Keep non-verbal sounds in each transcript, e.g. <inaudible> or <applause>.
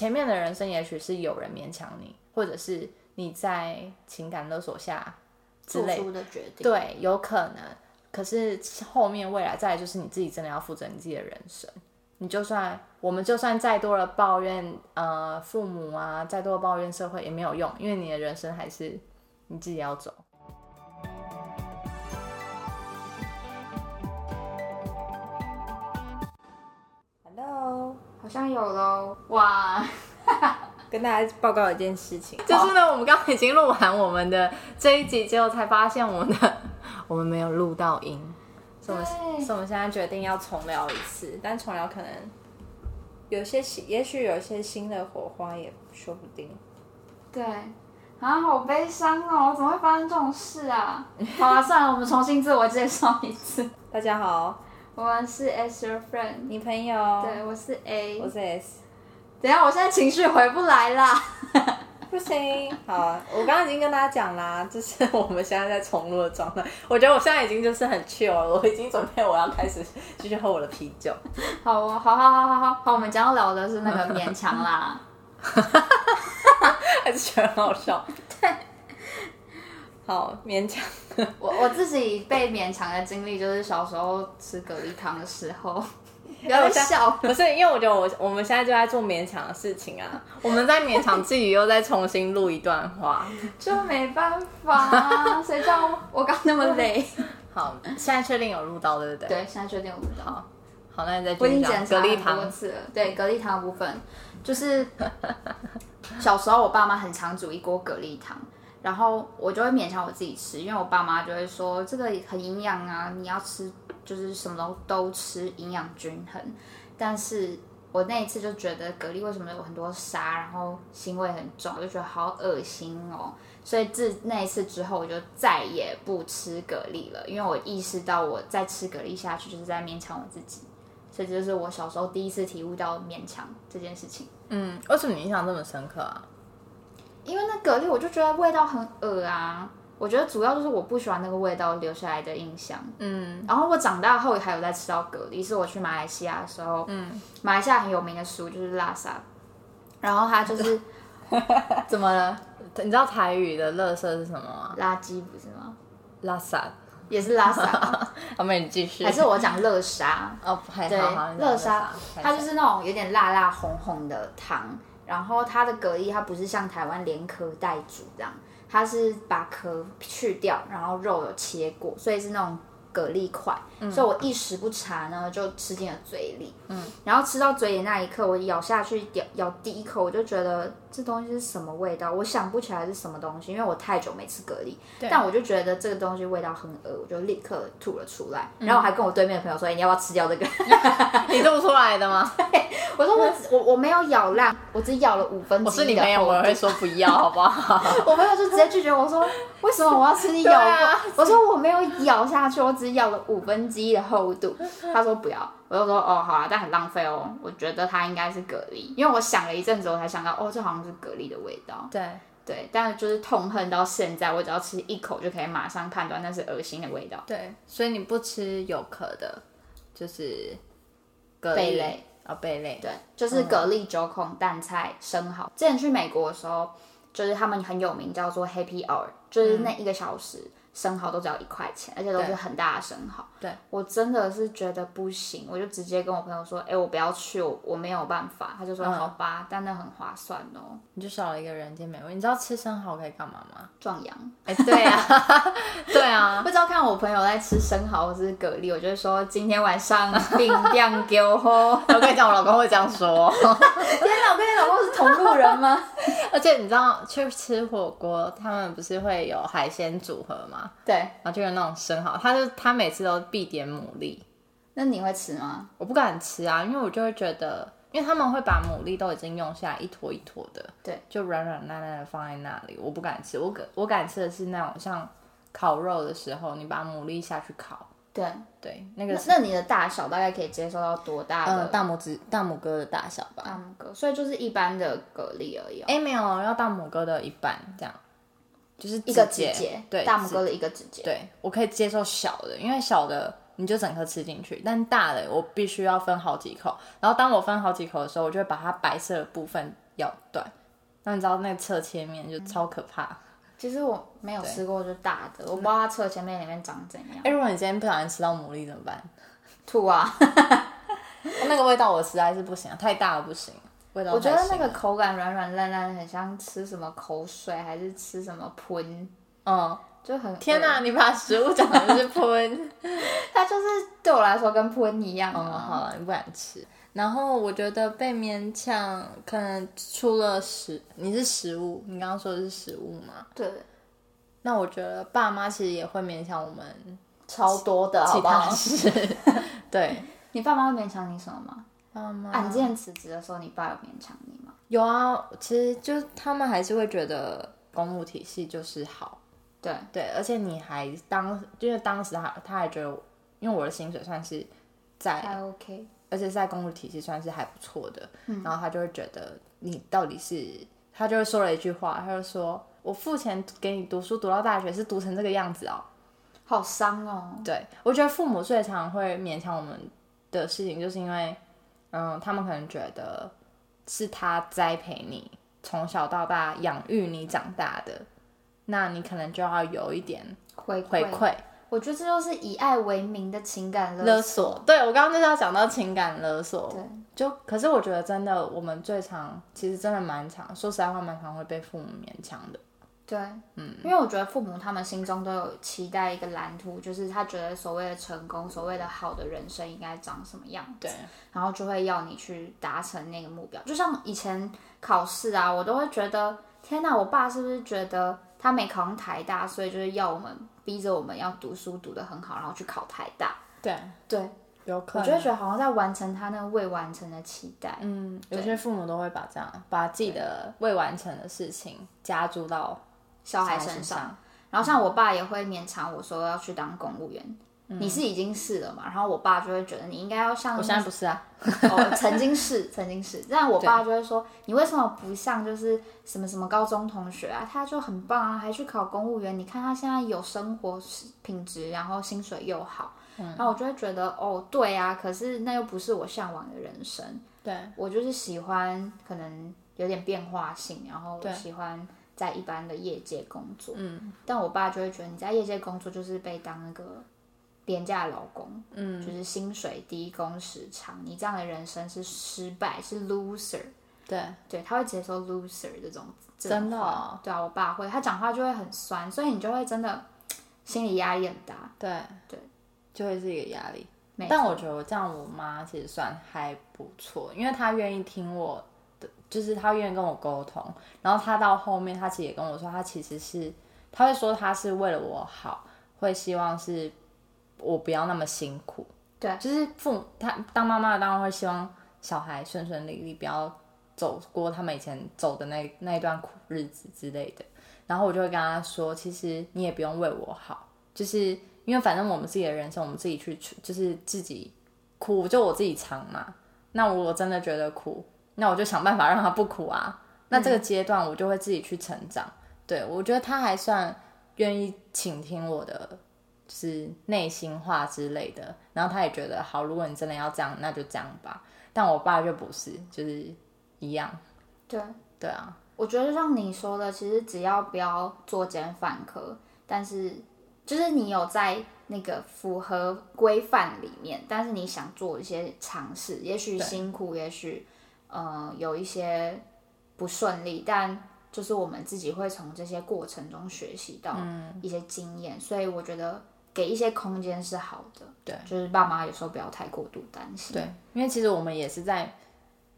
前面的人生也许是有人勉强你，或者是你在情感勒索下之类，做出的决定。对，有可能。可是后面未来再来就是你自己真的要负责你自己的人生。你就算我们就算再多的抱怨，呃，父母啊，再多的抱怨社会也没有用，因为你的人生还是你自己要走。像有喽。哇，跟大家报告一件事情，<laughs> 就是呢，我们刚刚已经录完我们的这一集，结果才发现我们的 <laughs> 我们没有录到音，所以我们对所以我们现在决定要重聊一次，但重聊可能有些新，也许有一些新的火花也说不定。对，啊，好悲伤哦！怎么会发生这种事啊？<laughs> 好啊，算了，我们重新自我介绍一次。大家好，我们是 As Your Friend，你朋友，对，我是 A。我是 S。等下，我现在情绪回不来啦。<laughs> 不行，好啊，我刚刚已经跟大家讲啦，就是我们现在在重录的状态。我觉得我现在已经就是很 chill 了，我已经准备我要开始继续喝我的啤酒。好哦，好好好好好好，我们将要聊的是那个勉强啦。<laughs> 还是觉得很好笑。<laughs> 对，好勉强。我我自己被勉强的经历就是小时候吃蛤蜊汤的时候，不要再笑。不是，因为我觉得我我们现在就在做勉强的事情啊，我们在勉强自己又再重新录一段话。<laughs> 就没办法啊，谁叫我我刚那么累？好，现在确定有录到，对不对？。对，现在确定有录到。好，好，那你再我已经继续讲检查很多蛤蜊汤。次了。对，蛤蜊汤的部分，就是 <laughs> 小时候我爸妈很常煮一锅蛤蜊汤，然后我就会勉强我自己吃，因为我爸妈就会说这个很营养啊，你要吃就是什么都都吃，营养均衡。但是我那一次就觉得蛤蜊为什么有很多沙，然后腥味很重，我就觉得好恶心哦。所以自那一次之后，我就再也不吃蛤蜊了，因为我意识到我再吃蛤蜊下去就是在勉强我自己。所以这就是我小时候第一次体悟到勉强这件事情。嗯，为什么你印象这么深刻啊？因为那蛤蜊我就觉得味道很恶啊，我觉得主要就是我不喜欢那个味道留下来的印象。嗯然后我长大后还有在吃到蛤蜊，是我去马来西亚的时候，嗯，马来西亚很有名的食物就是拉萨，然后它就是 <laughs> 怎么了？你知道台语的垃圾是什么吗？垃圾不是吗？拉萨。也是拉萨吗，<laughs> 好，那你继续。还是我讲乐沙？哦，还对好乐沙，它就是那种有点辣辣红红的汤，然后它的蛤蜊它不是像台湾连壳带煮这样，它是把壳去掉，然后肉有切过，所以是那种蛤蜊块，所以我一时不察呢就吃进了嘴里，嗯，然后吃到嘴里那一刻，我咬下去咬咬第一口，我就觉得这东西是什么味道，我想不起来是什么东西，因为我太久没吃蛤蜊，但我就觉得这个东西味道很恶，我就立刻吐了出来，然后我还跟我对面的朋友说，哎你要不要吃掉这个？<laughs> 你吐出来的吗？<laughs> 我说我我我没有咬烂，我只咬了五分我之一的是你朋友，我会说不要，好不好？<laughs> 我朋友就直接拒绝我说，为什么我要吃你咬我说我没有咬下去，我只咬了五分之一的厚度。他说不要，我就说哦好啊，但很浪费哦。我觉得它应该是蛤蜊，因为我想了一阵子，我才想到哦，这好像是蛤蜊的味道。对，对，但就是痛恨到现在，我只要吃一口就可以马上判断那是恶心的味道。对，所以你不吃有壳的，就是蛤蜊贝类哦，贝类。对，就是蛤蜊、九孔、蛋菜、生蚝。之前去美国的时候，就是他们很有名，叫做 Happy Hour，就是那一个小时。生蚝都只要一块钱，而且都是很大的生蚝。对，我真的是觉得不行，我就直接跟我朋友说：“哎、我不要去，我我没有办法。”他就说：“好吧，但那很划算哦，你就少了一个人间美味。你知道吃生蚝可以干嘛吗？壮阳。哎、对啊，<laughs> 对啊不，知道看我朋友在吃生蚝或是蛤蜊，我就会说今天晚上定量给我喝。<laughs> 我跟你讲，我老公会这样说。<laughs> 天哪，我跟你老公是同路人吗？而且你知道，去吃火锅，他们不是会有海鲜组合吗？对，然后就有那种生蚝，他就他每次都必点牡蛎，那你会吃吗？我不敢吃啊，因为我就会觉得，因为他们会把牡蛎都已经用下来一坨一坨的，对，就软软烂烂的放在那里，我不敢吃。我敢我敢吃的是那种像烤肉的时候，你把牡蛎下去烤，对，对，那个那那你的大小大概可以接受到多大的？呃大拇指大拇哥的大小吧。大拇哥，所以就是一般的蛤蜊而已、哦，哎、没有，要大拇哥的一半这样，就是一个指节，对，大拇哥的一个指节。对我可以接受小的，因为小的你就整颗吃进去，但大的我必须要分好几口。然后当我分好几口的时候，我就会把它白色的部分咬断。那你知道那个侧切面就超可怕。其实我没有吃过就大的，我不知道它侧切面里面长怎样。哎、如果你今天不小心吃到牡蛎怎么办？吐啊！<laughs> 那个味道我实在是不行，太大了不行。味道我觉得那个口感软软烂烂，很像吃什么口水，还是吃什么喷，嗯，就很天哪、哪！你把食物讲的是喷。<laughs> 它就是对我来说跟喷一样嗯，啊。好了，你不敢吃。然后我觉得被勉强，可能除了食，你是食物，你刚刚说的是食物嘛？对，那我觉得爸妈其实也会勉强我们超多的，好其不好他？事。<laughs> 对，你爸妈会勉强你什么吗？爸妈啊，你之前辞职的时候，你爸有勉强你吗？有啊，其实就他们还是会觉得公务体系就是好，对，对，而且你还当，因为当时他他还觉得，因为我的薪水算是在还 OK。而且在公务体系算是还不错的，然后他就会觉得你到底是，他就会说了一句话，他就说我付钱给你读书读到大学是读成这个样子哦。好伤哦。对我觉得父母最常会勉强我们的事情，就是因为，嗯，他们可能觉得是他栽培你从小到大养育你长大的，那你可能就要有一点回回馈。我觉得这就是以爱为名的情感勒索。索，对我刚刚就是要讲到情感勒索，对，就可是我觉得真的，我们最常其实真的蛮常，说实在话，蛮常会被父母勉强的。对，嗯，因为我觉得父母他们心中都有期待一个蓝图，就是他觉得所谓的成功，所谓的好的人生应该长什么样子，对，然后就会要你去达成那个目标。就像以前考试啊，我都会觉得，天哪，我爸是不是觉得他没考上台大，所以就是要我们逼着我们要读书读得很好，然后去考台大。对，对，有可能。我就会觉得好像在完成他那个未完成的期待。嗯，有些父母都会把这样把自己的未完成的事情加注到小孩身身上。然后像我爸也会勉强我说要去当公务员，嗯你是已经是了嘛？然后我爸就会觉得你应该要像我现在不是啊，哦，曾经是，<laughs> 曾经是，但我爸就会说你为什么不像就是什么什么高中同学啊？他就很棒啊，还去考公务员，你看他现在有生活品质，然后薪水又好。嗯然后我就会觉得哦，对啊，可是那又不是我向往的人生。对，我就是喜欢可能有点变化性，然后喜欢在一般的业界工作。嗯，但我爸就会觉得你在业界工作就是被当那个廉价劳工，嗯，就是薪水低、工时长，你这样的人生是失败，是 loser。对，对，他会直接受 loser 这种，这种真的对啊，我爸会，他讲话就会很酸，所以你就会真的心理压力很大。对，对，就会是一个压力。但我觉得我这样，我妈其实算还不错，因为她愿意听我的，就是他愿意跟我沟通。然后他到后面，他其实也跟我说，他其实是，他会说他是为了我好，会希望是我不要那么辛苦。对就是父母，他当妈妈的当然会希望小孩顺顺利利，不要走过他们以前走的那那一段苦日子之类的。然后我就会跟他说，其实你也不用为我好，就是因为反正我们自己的人生，我们自己去，就是自己苦就我自己尝嘛。那我真的觉得苦，那我就想办法让他不苦啊。那这个阶段我就会自己去成长。对我觉得他还算愿意倾听我的，就是内心话之类的。然后他也觉得好，如果你真的要这样，那就这样吧。但我爸就不是，就是一样。对，对啊，我觉得像你说的，其实只要不要作奸犯科，但是就是你有在那个符合规范里面，但是你想做一些尝试，也许辛苦，也许呃有一些不顺利，但就是我们自己会从这些过程中学习到一些经验，所以我觉得给一些空间是好的。对，就是爸妈有时候不要太过度担心。对，因为其实我们也是在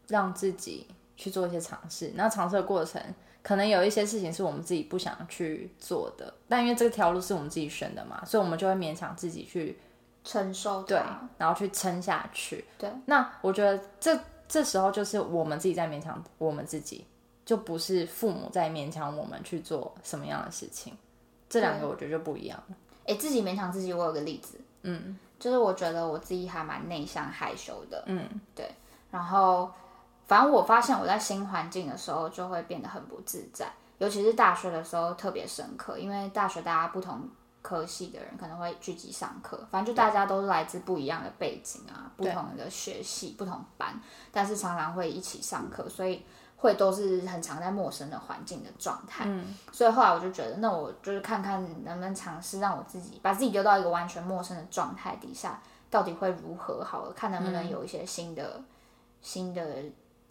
让自己去做一些尝试，那尝试的过程，可能有一些事情是我们自己不想去做的，但因为这条路是我们自己选的嘛，所以我们就会勉强自己去承受对，然后去撑下去。对，那我觉得这这时候就是我们自己在勉强我们自己，就不是父母在勉强我们去做什么样的事情。这两个我觉得就不一样了。哎、自己勉强自己，我有个例子，嗯，就是我觉得我自己还蛮内向害羞的，嗯，对，然后反正我发现我在新环境的时候就会变得很不自在，尤其是大学的时候特别深刻，因为大学大家不同科系的人可能会聚集上课，反正就大家都是来自不一样的背景啊，不同的学系、不同班，但是常常会一起上课，所以会都是很常在陌生的环境的状态。嗯所以后来我就觉得，那我就是看看能不能尝试让我自己把自己丢到一个完全陌生的状态底下，到底会如何好了，看能不能有一些新的、新的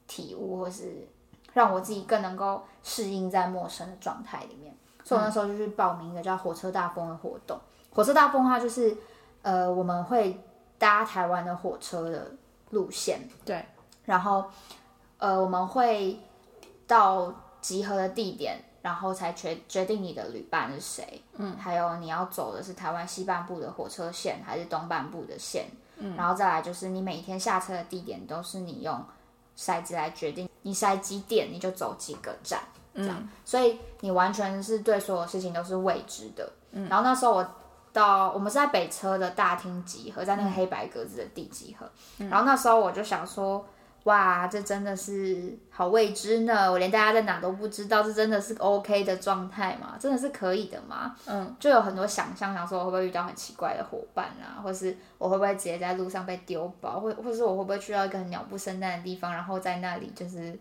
体悟，或是让我自己更能够适应在陌生的状态里面。所以我那时候就去报名一个叫火车大风的活动。火车大风它就是呃我们会搭台湾的火车的路线，对，然后呃我们会到集合的地点，然后才决决定你的旅伴是谁，嗯，还有你要走的是台湾西半部的火车线还是东半部的线，嗯，然后再来就是你每天下车的地点都是你用骰子来决定，你筛几点你就走几个站，这样，所以你完全是对所有事情都是未知的，嗯，然后那时候我。到我们是在北车的大厅集合，在那个黑白格子的地集合。嗯然后那时候我就想说，哇，这真的是好未知呢！我连大家在哪都不知道，这真的是 OK 的状态吗？真的是可以的吗？嗯，就有很多想象，想说我会不会遇到很奇怪的伙伴啊，或是我会不会直接在路上被丢包，或或是我会不会去到一个很鸟不生蛋的地方，然后在那里就是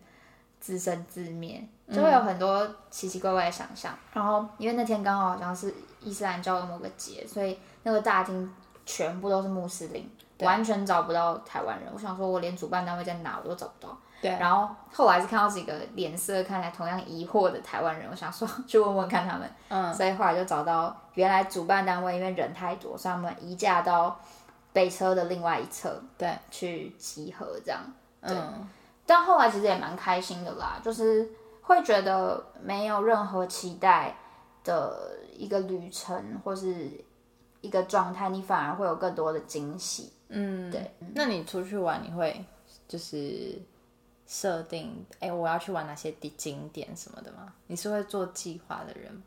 自生自灭，就会有很多奇奇怪怪的想象。然后因为那天刚好好像是伊斯兰教的某个节，所以那个大厅全部都是穆斯林，完全找不到台湾人。我想说，我连主办单位在哪我都找不到。对，然后后来是看到几个脸色看起来同样疑惑的台湾人，我想说 <laughs> 去问问看他们。嗯，所以后来就找到原来主办单位因为人太多，所以他们移驾到北车的另外一侧，对，去集合这样。对，但后来其实也蛮开心的啦，就是会觉得没有任何期待的一个旅程或是一个状态，你反而会有更多的惊喜。嗯，对。那你出去玩，你会就是设定，哎、我要去玩哪些地景点什么的吗？你是会做计划的人吗？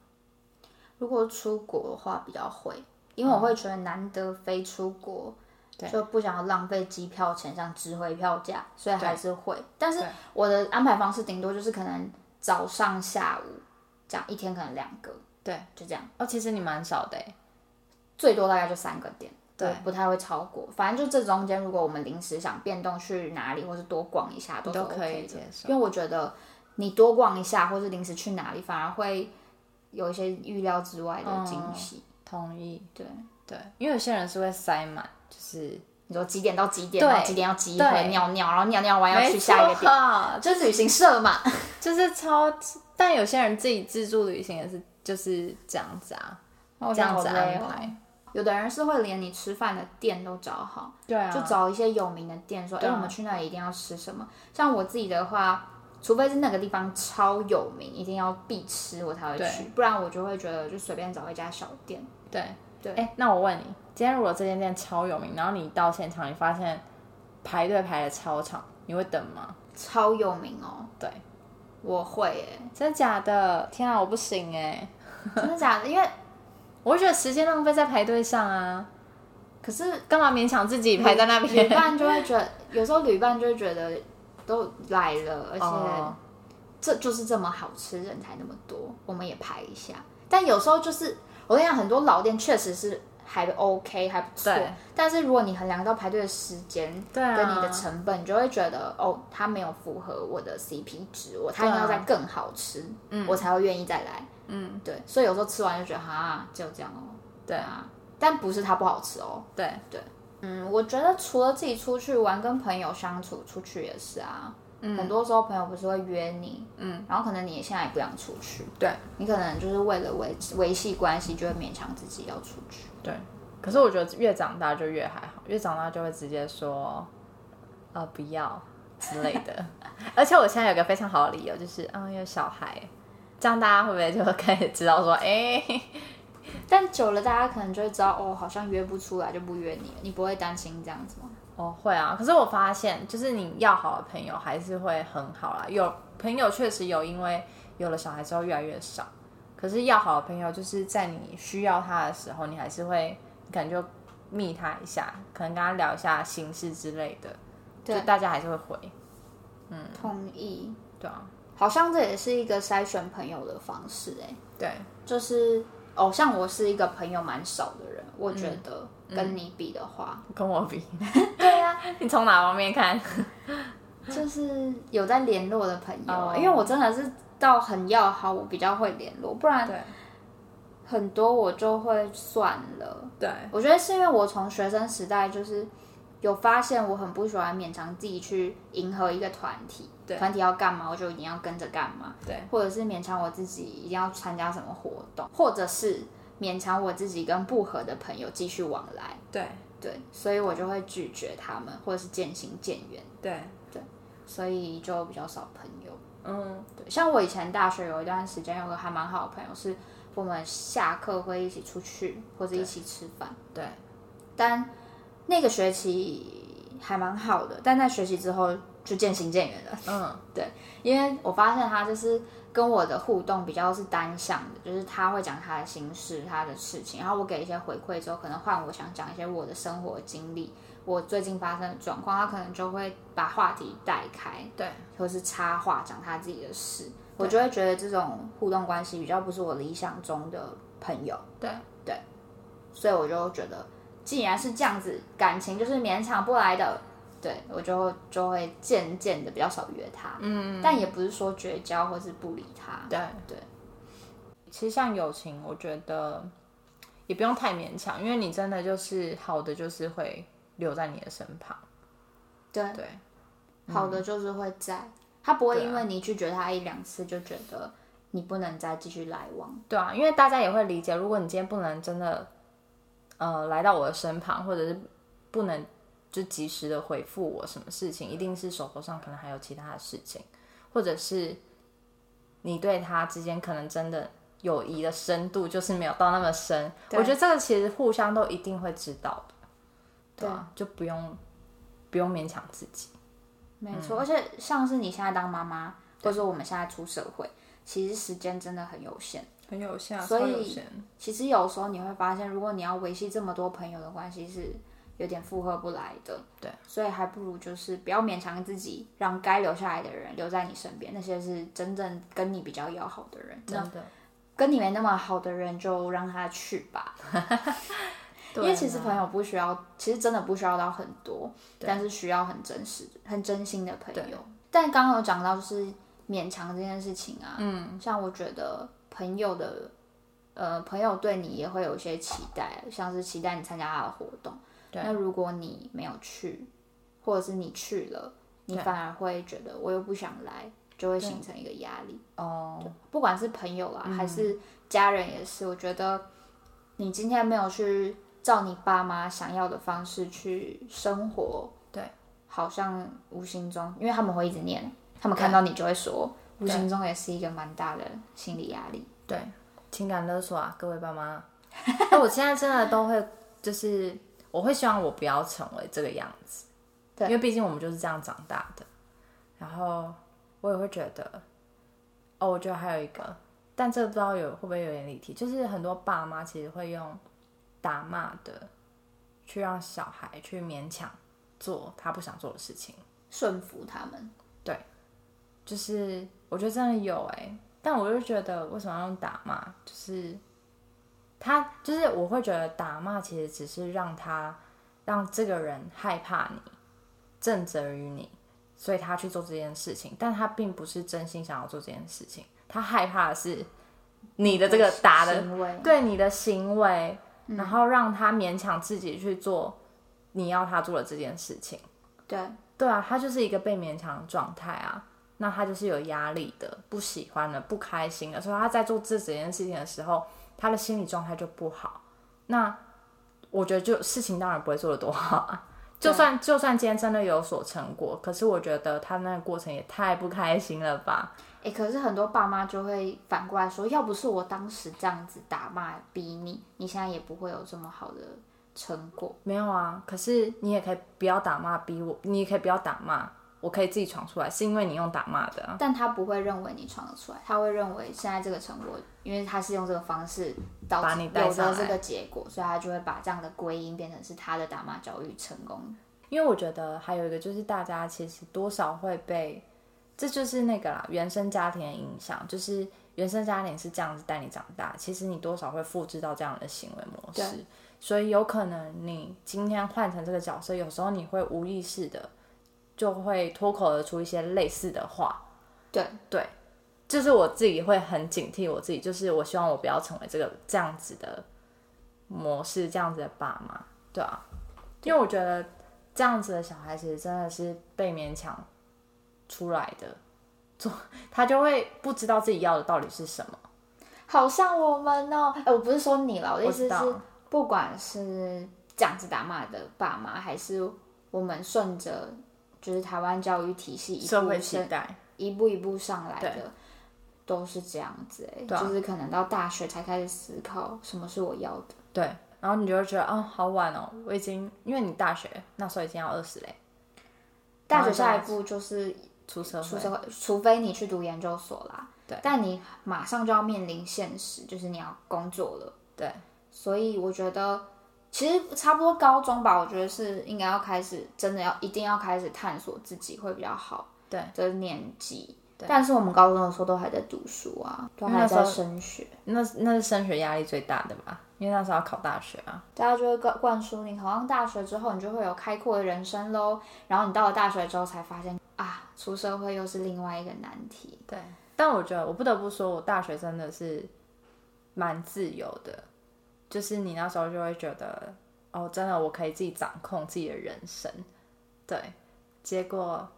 如果出国的话比较会，因为我会觉得难得飞出国，就不想要浪费机票钱，像值回票价，所以还是会。但是我的安排方式顶多就是可能早上、下午这样，一天可能两个，对，就这样。哦，其实你蛮少的哎，最多大概就三个点，对不太会超过。反正就这中间，如果我们临时想变动去哪里，或是多逛一下，都可 OK 的以接受。因为我觉得你多逛一下，或是临时去哪里，反而会有一些预料之外的惊喜。同意，对，对，因为有些人是会塞满，就是你说几点到几点，然后几点要集合对。尿尿，然后尿尿完要去下一个点，错就是旅行社嘛。<laughs> 就是超，但有些人自己自助旅行也是就是这样子啊，这样子安排。有的人是会连你吃饭的店都找好，对啊，就找一些有名的店，说，哎、我们去那里一定要吃什么。像我自己的话，除非是那个地方超有名，一定要必吃，我才会去，不然我就会觉得就随便找一家小店。对。对。哎、那我问你，今天如果这间店超有名，然后你到现场，你发现排队排的超长，你会等吗？超有名哦，对，我会耶，真的假的？天啊，我不行哎，真的假的？因为 <laughs> 我会觉得时间浪费在排队上啊，可是干嘛勉强自己排在那旅边？伴就会觉得，有时候旅伴就会觉得都来了，而且哦这就是这么好吃，人才那么多，我们也排一下。但有时候就是我跟你讲，很多老店确实是还 OK 还不错，但是如果你衡量到排队的时间跟你的成本，你就会觉得哦，它没有符合我的 CP 值，我它应该要再更好吃，嗯。我才会愿意再来。嗯，对，所以有时候吃完就觉得哈，就这样哦。对啊，但不是它不好吃哦。对。对，嗯，我觉得除了自己出去玩，跟朋友相处，出去也是啊。很多时候朋友不是会约你，嗯，然后可能你现在也不想出去，对，你可能就是为了维维系关系，就会勉强自己要出去。对，可是我觉得越长大就越还好，越长大就会直接说，呃，不要之类的。<laughs> 而且我现在有个非常好的理由，就是嗯，有小孩，这样大家会不会就开始知道说，哎、<laughs> 但久了，大家可能就会知道，哦，好像约不出来就不约你了，你不会担心这样子吗？哦，会啊。可是我发现，就是你要好的朋友还是会很好啦。有朋友确实有，因为有了小孩之后越来越少。可是要好的朋友，就是在你需要他的时候，你还是会，你可能就密他一下，可能跟他聊一下心事之类的，对就大家还是会回。嗯同意，对啊，好像这也是一个筛选朋友的方式、哎，对，就是哦，像我是一个朋友蛮少的人，我觉得跟你比的话，跟我比，<laughs> 对呀、<laughs> 你从哪方面看？<laughs> 就是有在联络的朋友因为我真的是到很要好，我比较会联络，不然很多我就会算了。对我觉得是因为我从学生时代就是有发现，我很不喜欢勉强自己去迎合一个团体，对团体要干嘛我就一定要跟着干嘛，对或者是勉强我自己一定要参加什么活动，或者是勉强我自己跟不合的朋友继续往来，对对，所以我就会拒绝他们，或者是渐行渐远，对对，所以就比较少朋友。嗯对，像我以前大学有一段时间有个还蛮好的朋友，是我们下课会一起出去或者一起吃饭。对但那个学期还蛮好的，但在学期之后就渐行渐远了。嗯 <laughs> 对因为我发现他就是跟我的互动比较是单向的，就是他会讲他的心事、他的事情，然后我给一些回馈之后，可能换我想讲一些我的生活经历，我最近发生的状况，他可能就会把话题带开，对。或是插话讲他自己的事，我就会觉得这种互动关系比较不是我理想中的朋友，对。对。所以我就觉得，既然是这样子，感情就是勉强不来的，对我就就会渐渐的比较少约他，嗯但也不是说绝交或是不理他，对对。其实像友情，我觉得也不用太勉强，因为你真的就是好的，就是会留在你的身旁。对，对好的就是会在，他不会因为你拒绝他一两次就觉得你不能再继续来往。对啊，因为大家也会理解，如果你今天不能真的呃来到我的身旁，或者是不能就及时的回复我什么事情，一定是手头上可能还有其他的事情，或者是你对他之间可能真的友谊的深度就是没有到那么深。我觉得这个其实互相都一定会知道的，对啊，就不用不用勉强自己。没错，而且像是你现在当妈妈，或者说我们现在出社会，其实时间真的很有限。很有限，所以其实有时候你会发现，如果你要维系这么多朋友的关系，是有点负荷不来的。对，所以还不如就是不要勉强自己，让该留下来的人留在你身边，那些是真正跟你比较要好的人。那真的。跟你没那么好的人，就让他去吧。<laughs> 因为其实朋友不需要，其实真的不需要到很多，但是需要很真实、很真心的朋友。但刚刚有讲到就是勉强这件事情啊，嗯，像我觉得朋友的，呃，朋友对你也会有一些期待，像是期待你参加他的活动。那如果你没有去，或者是你去了，你反而会觉得我又不想来，就会形成一个压力。哦，不管是朋友啦，嗯。还是家人也是，我觉得你今天没有去照你爸妈想要的方式去生活，对，好像无形中，因为他们会一直念，他们看到你就会说，无形中也是一个蛮大的心理压力。对，情感勒索啊，各位爸妈。<laughs> 那我现在真的都会，就是我会希望我不要成为这个样子，对因为毕竟我们就是这样长大的。然后我也会觉得，哦，我觉得还有一个，但这个不知道有会不会有点离题，就是很多爸妈其实会用打骂的去让小孩去勉强做他不想做的事情。顺服他们，对就是我觉得真的有哎、但我就觉得为什么要用打骂？就是他就是我会觉得打骂其实只是让他让这个人害怕你，正责于你，所以他去做这件事情，但他并不是真心想要做这件事情，他害怕的是你的这个打的行为，对你的行为，然后让他勉强自己去做你要他做的这件事情。对。对啊，他就是一个被勉强的状态啊，那他就是有压力的、不喜欢的、不开心的，所以他在做这整件事情的时候，他的心理状态就不好。那我觉得就事情当然不会做得多好啊，就算就算今天真的有所成果，可是我觉得他那个过程也太不开心了吧？哎、可是很多爸妈就会反过来说，要不是我当时这样子打骂逼你，你现在也不会有这么好的成果。没有啊，可是你也可以不要打骂逼我，你也可以不要打骂，我可以自己闯出来，是因为你用打骂的啊。但他不会认为你闯得出来，他会认为现在这个成果，因为他是用这个方式导把致你带上这个结果，所以他就会把这样的归因变成是他的打骂教育成功。因为我觉得还有一个就是大家其实多少会被，这就是那个啦，原生家庭的影响，就是原生家庭是这样子带你长大，其实你多少会复制到这样的行为模式，所以有可能你今天换成这个角色，有时候你会无意识的就会脱口而出一些类似的话。对。对，就是我自己会很警惕我自己，就是我希望我不要成为这个这样子的模式，这样子的爸妈，对啊，因为我觉得这样子的小孩其实真的是被勉强出来的，做他就会不知道自己要的到底是什么。好像我们哦，哎，我不是说你了，我的意思是我知道，不管是这样子打骂的爸妈，还是我们顺着就是台湾教育体系一社会步升待，一步一步上来对的，都是这样子哎、对啊就是可能到大学才开始思考什么是我要的。对，然后你就会觉得，哦，好晚哦，我已经，因为你大学那时候已经要二十嘞，大学下一步就是出社会，出社会，除非你去读研究所啦。对但你马上就要面临现实，就是你要工作了。对，所以我觉得，其实差不多高中吧，我觉得是应该要开始，真的要一定要开始探索自己会比较好。对的年纪。对但是我们高中的时候都还在读书啊，都还在升学，那那是升学压力最大的吧，因为那时候要考大学啊。大家就会灌灌输你考上大学之后，你就会有开阔的人生喽。然后你到了大学之后才发现啊，出社会又是另外一个难题。对，但我觉得我不得不说，我大学真的是蛮自由的，就是你那时候就会觉得，哦，真的我可以自己掌控自己的人生。对，结果，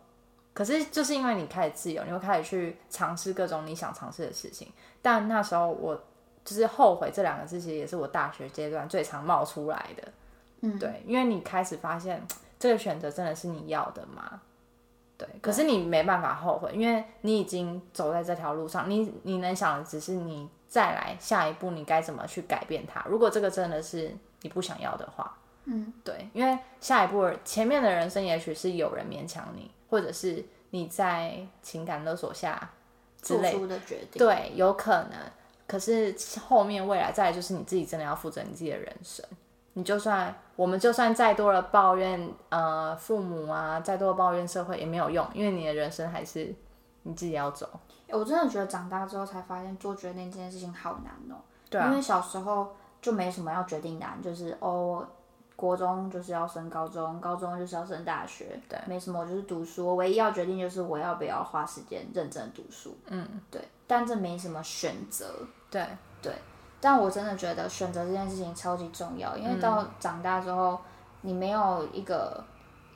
可是就是因为你开始自由，你会开始去尝试各种你想尝试的事情。但那时候我就是后悔这两个字，其实也是我大学阶段最常冒出来的。嗯，对，因为你开始发现这个选择真的是你要的吗？对，可是你没办法后悔，因为你已经走在这条路上，你你能想的只是你再来下一步你该怎么去改变它。如果这个真的是你不想要的话，嗯，对，因为下一步前面的人生也许是有人勉强你，或者是你在情感勒索下之做类，出的决定，对，有可能。可是后面未来再来就是你自己真的要负责你自己的人生。你就算我们就算再多的抱怨，呃，父母啊，再多的抱怨社会也没有用，因为你的人生还是你自己要走。我真的觉得长大之后才发现做决定这件事情好难哦、对啊因为小时候就没什么要决定难，就是哦，国中就是要升高中，高中就是要升大学，对，没什么，我就是读书。我唯一要决定就是我要不要花时间认真读书，嗯，对。但这没什么选择，对，但我真的觉得选择这件事情超级重要，因为到长大之后，你没有一个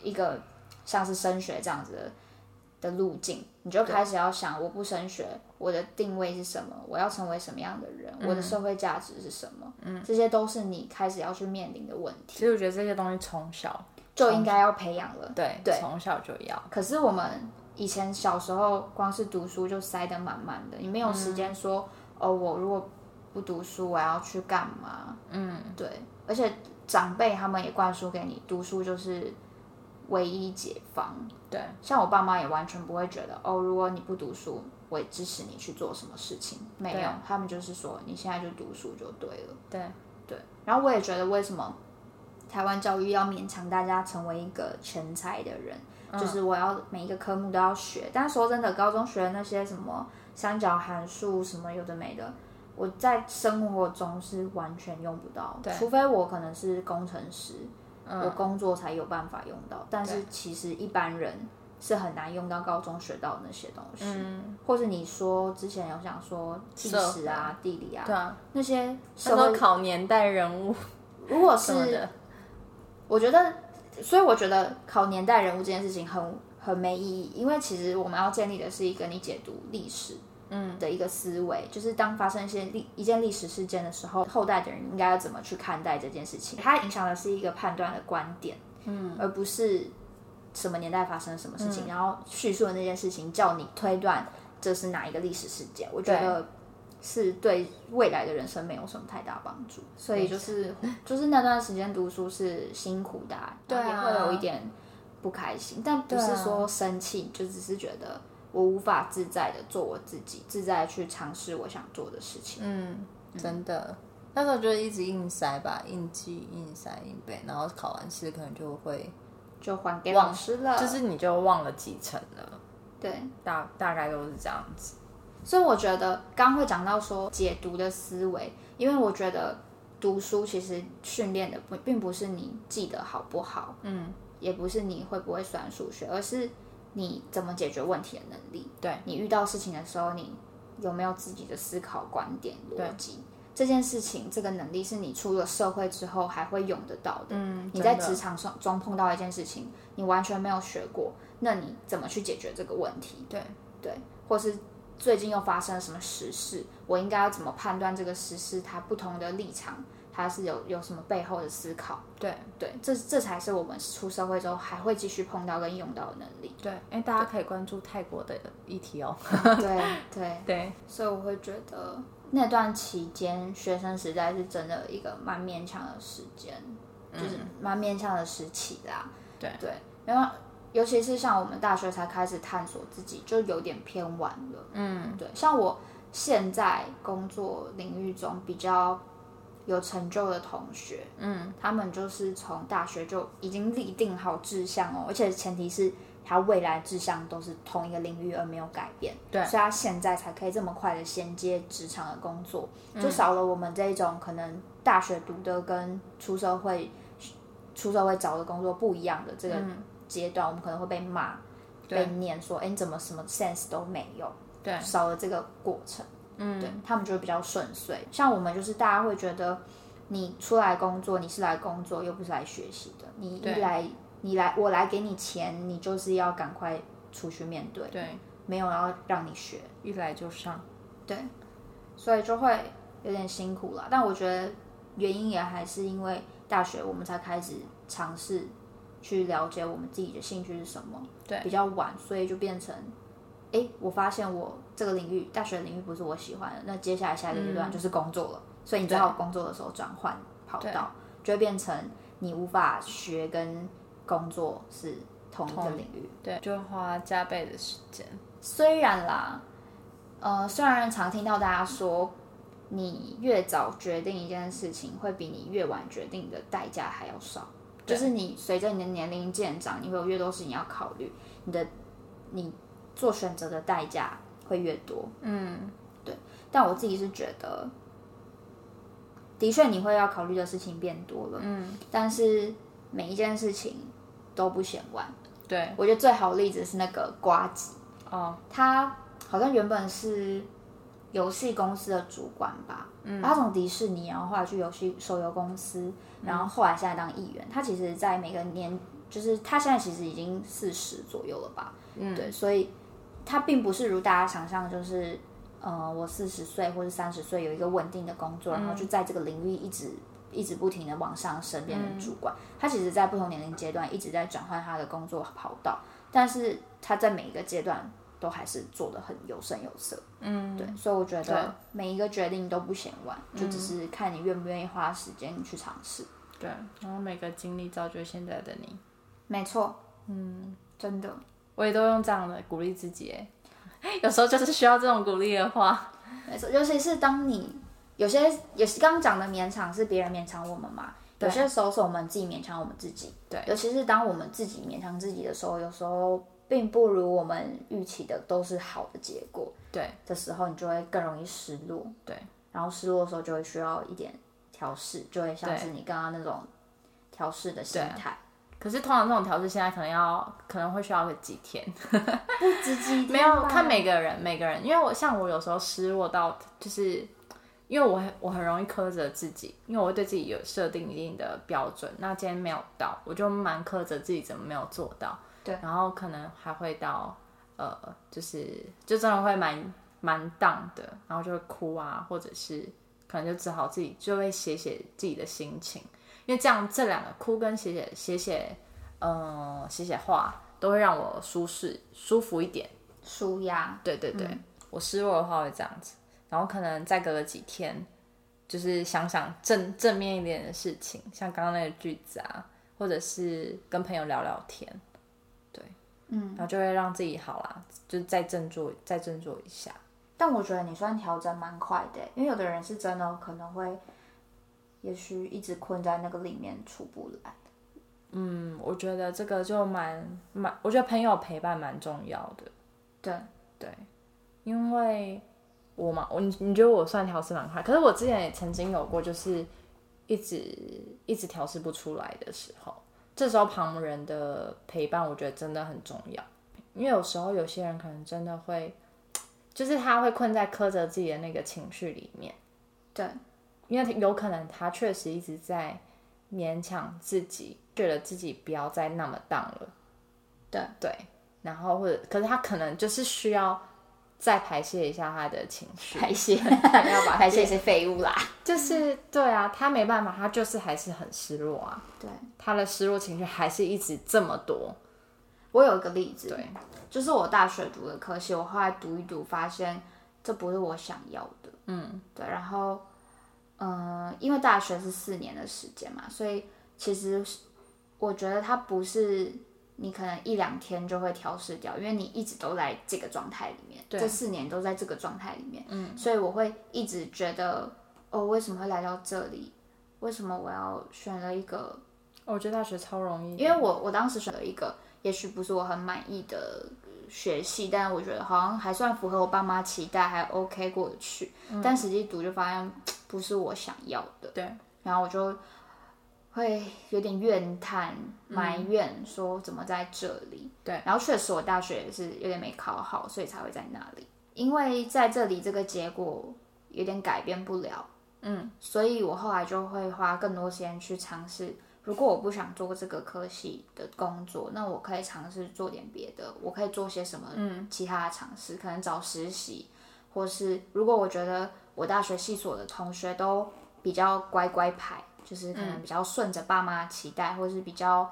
一个像是升学这样子的的路径，你就开始要想，我不升学，我的定位是什么？我要成为什么样的人？我的社会价值是什么？嗯，这些都是你开始要去面临的问题，其实我觉得这些东西从小就应该要培养了。对对从小就要。可是我们以前小时候光是读书就塞得满满的，你没有时间说、哦，我如果不读书，我要去干嘛？嗯，对，而且长辈他们也灌输给你，读书就是唯一解放。对，像我爸妈也完全不会觉得哦，如果你不读书，我也支持你去做什么事情，没有，他们就是说你现在就读书就对了。对，对，然后我也觉得为什么台湾教育要勉强大家成为一个全才的人，就是我要每一个科目都要学。但说真的，高中学的那些什么三角函数什么有的没的，我在生活中是完全用不到，对除非我可能是工程师，嗯。我工作才有办法用到。但是其实一般人是很难用到高中学到的那些东西，嗯，或者你说之前有想说历史啊、地理啊对啊，那些那社会，时候考年代人物 <laughs> 如果是我觉得，所以我觉得考年代人物这件事情很很没意义，因为其实我们要建立的是一个你解读历史。嗯的一个思维，就是当发生一些历一件历史事件的时候，后代的人应该要怎么去看待这件事情？它影响的是一个判断的观点，嗯，而不是什么年代发生什么事情，然后叙述的那件事情叫你推断这是哪一个历史事件。我觉得是对未来的人生没有什么太大帮助，所以就是就是那段时间读书是辛苦的、啊，对啊也会有一点不开心，但不是说生气，就只是觉得我无法自在的做我自己，自在地去尝试我想做的事情。嗯，真的。那时候就一直硬塞吧，硬记、硬塞、硬背，然后考完试可能就会，就还给老师了，就是你就忘了几层了，对，大大概都是这样子。所以我觉得刚会讲到说解读的思维，因为我觉得读书其实训练的不并不是你记得好不好，嗯，也不是你会不会算数学，而是你怎么解决问题的能力。对你遇到事情的时候，你有没有自己的思考观点、对逻辑？这件事情，这个能力是你出了社会之后还会用得到的。嗯你在职场上中碰到一件事情，你完全没有学过，那你怎么去解决这个问题？对对，或是最近又发生了什么时事，我应该要怎么判断这个时事它不同的立场，它是有有什么背后的思考？对对，这这才是我们出社会之后还会继续碰到跟用到的能力。对，哎，大家可以关注泰国的议题哦。<laughs> 对对，对，所以我会觉得那段期间，学生时代是真的一个蛮勉强的时间，就是蛮勉强的时期啦。对对，然后尤其是像我们大学才开始探索自己，就有点偏晚了。嗯，对，像我现在工作领域中比较有成就的同学，嗯，他们就是从大学就已经立定好志向哦，而且前提是他未来志向都是同一个领域而没有改变，对。所以他现在才可以这么快的衔接职场的工作，嗯。就少了我们这一种可能大学读的跟出社会出社会找的工作不一样的这个阶段，我们可能会被骂。被念说，哎，你怎么什么 sense 都没有？对，少了这个过程，嗯，对他们就会比较顺遂。像我们就是大家会觉得，你出来工作，你是来工作又不是来学习的，你一来你来我来给你钱，你就是要赶快出去面对，对，没有要让你学，一来就上。对，所以就会有点辛苦了。但我觉得原因也还是因为大学我们才开始尝试去了解我们自己的兴趣是什么，对，比较晚，所以就变成。哎，我发现我这个领域大学领域不是我喜欢的，那接下来下一个阶段就是工作了，所以你最好工作的时候转换跑道，就会变成你无法学跟工作是同一个领域，对，就花加倍的时间。虽然啦，呃，虽然常听到大家说，你越早决定一件事情，会比你越晚决定的代价还要少。就是你随着你的年龄渐长，你会有越多事情要考虑，你的你做选择的代价会越多。嗯，对。但我自己是觉得，的确你会要考虑的事情变多了。嗯，但是每一件事情都不嫌晚。对，我觉得最好的例子是那个瓜吉。哦，他好像原本是游戏公司的主管吧，嗯，他从迪士尼，然后后来去游戏手游公司，然后后来现在当议员。他其实，在每个年，就是他现在其实已经四十左右了吧，嗯，对，所以他并不是如大家想象，就是呃，我四十岁或者三十岁有一个稳定的工作，然后就在这个领域一直一直不停的往上升，变成主管。他其实，在不同年龄阶段一直在转换他的工作跑道，但是他在每一个阶段。都还是做的很有声有色，嗯，对，所以我觉得每一个决定都不嫌晚，就只是看你愿不愿意花时间去尝试。对，然后每个经历造就现在的你，没错，嗯，真的，我也都用这样的鼓励自己，哎，<laughs> 有时候就是需要这种鼓励的话，没错，尤其是当你有些也是刚刚讲的勉强是别人勉强我们嘛，有些时候是我们自己勉强我们自己，对，尤其是当我们自己勉强自己的时候，有时候。并不如我们预期的都是好的结果，对。的时候，你就会更容易失落，对，然后失落的时候就会需要一点调试，就会像是你刚刚那种调试的心态。可是通常这种调试现在可能要可能会需要个几天，不止几天，没有看每个人每个人，因为我像我有时候失落到就是。因为我我很容易苛责自己，因为我会对自己有设定一定的标准，那今天没有到，我就蛮苛责自己怎么没有做到。对，然后可能还会到呃，就是就真的会蛮蛮荡的，然后就会哭啊，或者是可能就只好自己就会写写自己的心情，因为这样这两个哭跟写写写写，嗯，写写话都会让我舒适舒服一点，舒压。对对对，我失落的话会这样子。然后可能再隔了几天，就是想想正正面一点的事情，像刚刚那个句子啊，或者是跟朋友聊聊天，对，嗯，然后就会让自己好啦，就再振作，再振作一下。但我觉得你算调整蛮快的，因为有的人是真的可能会，也许一直困在那个里面出不来。嗯，我觉得这个就蛮蛮，我觉得朋友陪伴蛮重要的。对对，因为。我嘛，我你你觉得我算调试蛮快，可是我之前也曾经有过，就是一直一直调试不出来的时候，这时候旁人的陪伴，我觉得真的很重要，因为有时候有些人可能真的会，就是他会困在苛责自己的那个情绪里面，对，因为有可能他确实一直在勉强自己，觉得自己不要再那么当了，对对，然后或者，可是他可能就是需要再排泄一下他的情绪，排泄，<laughs> 要把排泄一些废物啦。<laughs> 就是对啊，他没办法，他就是还是很失落啊，对，他的失落情绪还是一直这么多，我有一个例子，对，就是我大学读的科系，我后来读一读，发现这不是我想要的。嗯，对，然后，嗯、因为大学是四年的时间嘛，所以其实我觉得它不是你可能一两天就会调试掉，因为你一直都在这个状态里面，对这四年都在这个状态里面，嗯，所以我会一直觉得，哦，为什么会来到这里？为什么我要选了一个我觉得大学超容易，因为我我当时选了一个，也许不是我很满意的呃学系，但我觉得好像还算符合我爸妈期待，还 OK 过得去。但实际读就发现不是我想要的，对，然后我就会有点怨叹、埋怨，说怎么在这里？对，然后确实我大学也是有点没考好，所以才会在那里。因为在这里这个结果有点改变不了，嗯，所以我后来就会花更多时间去尝试。如果我不想做这个科系的工作，那我可以尝试做点别的。我可以做些什么？嗯，其他的尝试，可能找实习，或是如果我觉得我大学系所的同学都比较乖乖牌，就是可能比较顺着爸妈期待，或是比较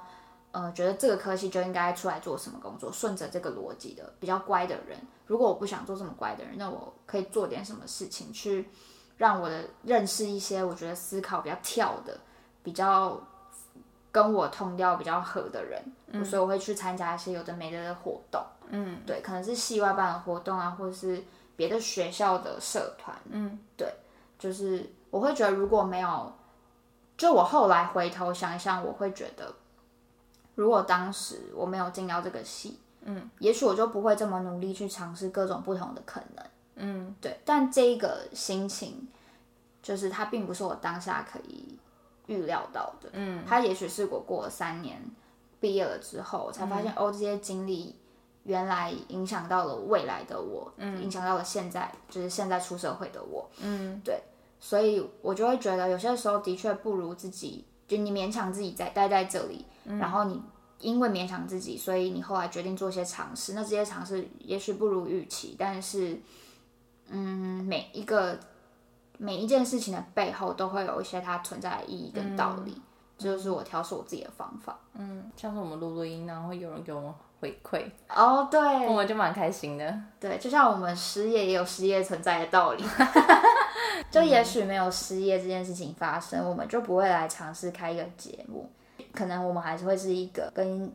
呃觉得这个科系就应该出来做什么工作，顺着这个逻辑的比较乖的人。如果我不想做这么乖的人，那我可以做点什么事情去让我的认识一些我觉得思考比较跳的，比较跟我通调比较合的人，所以我会去参加一些有的没的的活动。嗯，对，可能是系外办的活动啊，或者是别的学校的社团。嗯，对，就是我会觉得如果没有，就我后来回头想一想，我会觉得，如果当时我没有进到这个系，嗯，也许我就不会这么努力去尝试各种不同的可能。嗯，对，但这个心情，就是它并不是我当下可以预料到的。嗯，他也许是我过了三年毕业了之后，才发现、哦，这些经历原来影响到了未来的我，嗯，影响到了现在，就是现在出社会的我。嗯，对，所以我就会觉得有些时候的确不如自己，就你勉强自己在待在这里，然后你。因为勉强自己，所以你后来决定做一些尝试。那这些尝试也许不如预期，但是，嗯，每一个每一件事情的背后都会有一些它存在的意义跟道理。这就是我调试我自己的方法。嗯，像是我们录录音，然后有人给我们回馈，哦，对我们就蛮开心的。对，就像我们失业也有失业存在的道理。<laughs> 就也许没有失业这件事情发生，我们就不会来尝试开一个节目。可能我们还是会是一个跟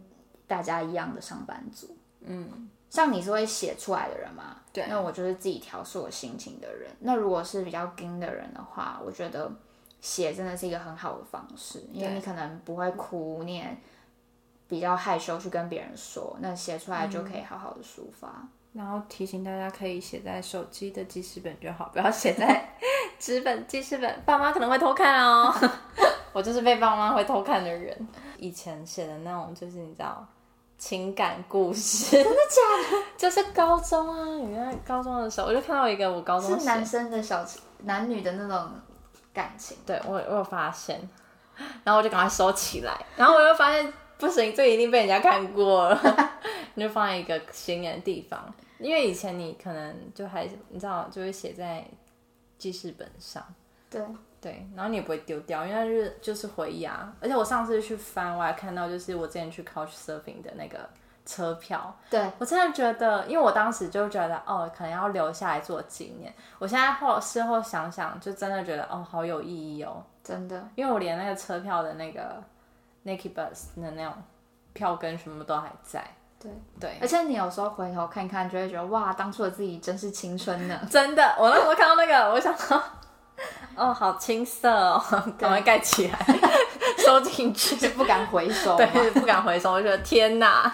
大家一样的上班族。嗯，像你是会写出来的人嘛？对那我就是自己调试我心情的人。那如果是比较硬的人的话，我觉得写真的是一个很好的方式，因为你可能不会哭，你也比较害羞去跟别人说，那写出来就可以好好的抒发。然后提醒大家可以写在手机的记事本就好，不要写在 <laughs> 纸本记事本，爸妈可能会偷看哦。<laughs> 我就是被爸妈会偷看的人。以前写的那种就是你知道情感故事，真的假的？<laughs> 就是高中啊，你在高中的时候，我就看到一个我高中是男生的小男女的那种感情。对我我有发现，然后我就赶快收起来，然后我又发现不行，这一定被人家看过了，<laughs> 你就放在一个显眼的地方，因为以前你可能就还你知道，就会写在记事本上，对，对，然后你也不会丢掉，因为它就是就是回忆啊。而且我上次去翻，我还看到就是我之前去 Couch Surfing 的那个车票，对我真的觉得，因为我当时就觉得哦，可能要留下来做纪念。我现在后事后想想，就真的觉得哦，好有意义哦。真的，因为我连那个车票的那个 Nike Bus 的那种票根什么都还在。对对，而且你有时候回头看看，就会觉得哇，当初的自己真是青春呢。<laughs> 真的，我那时候看到那个，我想说，哦，好青涩哦，<laughs> 赶快盖起来，<laughs> 收进去，是不敢回收，对，不敢回收，我觉得天哪！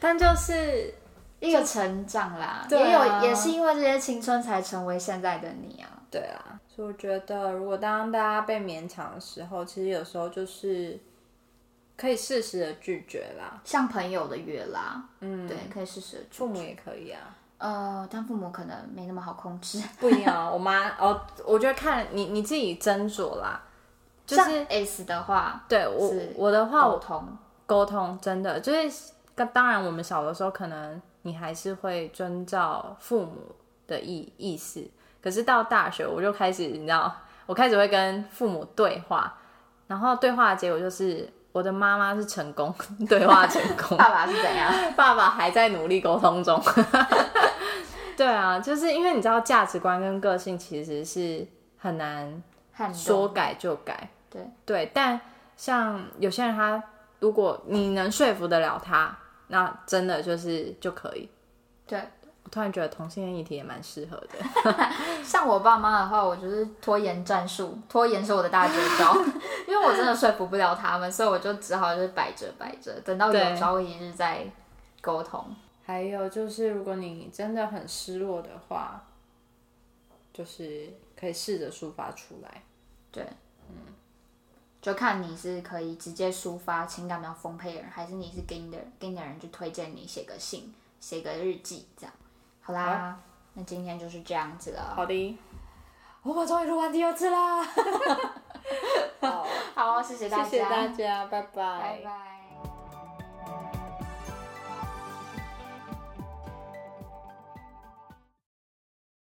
但就是一个成长啦，啊。也有也是因为这些青春才成为现在的你啊。对啊，所以我觉得，如果当大家被勉强的时候，其实有时候就是可以适时的拒绝啦。像朋友的约啦，嗯，对，可以适时的拒父母也可以啊，呃，当父母可能没那么好控制。<laughs> 不一样啊。我妈哦，我觉得看你你自己斟酌啦。就是 S 的话，对我我的话，我沟通，沟通真的就是，当然我们小的时候可能你还是会遵照父母的意意思，可是到大学我就开始，你知道，我开始会跟父母对话，然后对话的结果就是我的妈妈是成功 <laughs> 对话成功，<laughs> 爸爸是怎样？爸爸还在努力沟通中。<laughs> 对啊，就是因为你知道价值观跟个性其实是很难说改就改。对对，但像有些人他，如果你能说服得了他，那真的就是就可以。对，我突然觉得同性恋议题也蛮适合的。<laughs> 像我爸妈的话，我就是拖延战术，拖延是我的大绝招，<laughs> 因为我真的说服不了他们，所以我就只好就是摆着摆着，等到有朝一日再沟通。还有就是，如果你真的很失落的话，就是可以试着抒发出来。对，嗯，就看你是可以直接抒发情感比较丰沛的人，还是你是给你的给你的人就推荐你写个信、写个日记这样。好啦，那今天就是这样子了。好的，我们终于录完第二次啦！<laughs> 好，好，谢谢大家，谢谢大家，拜拜拜拜。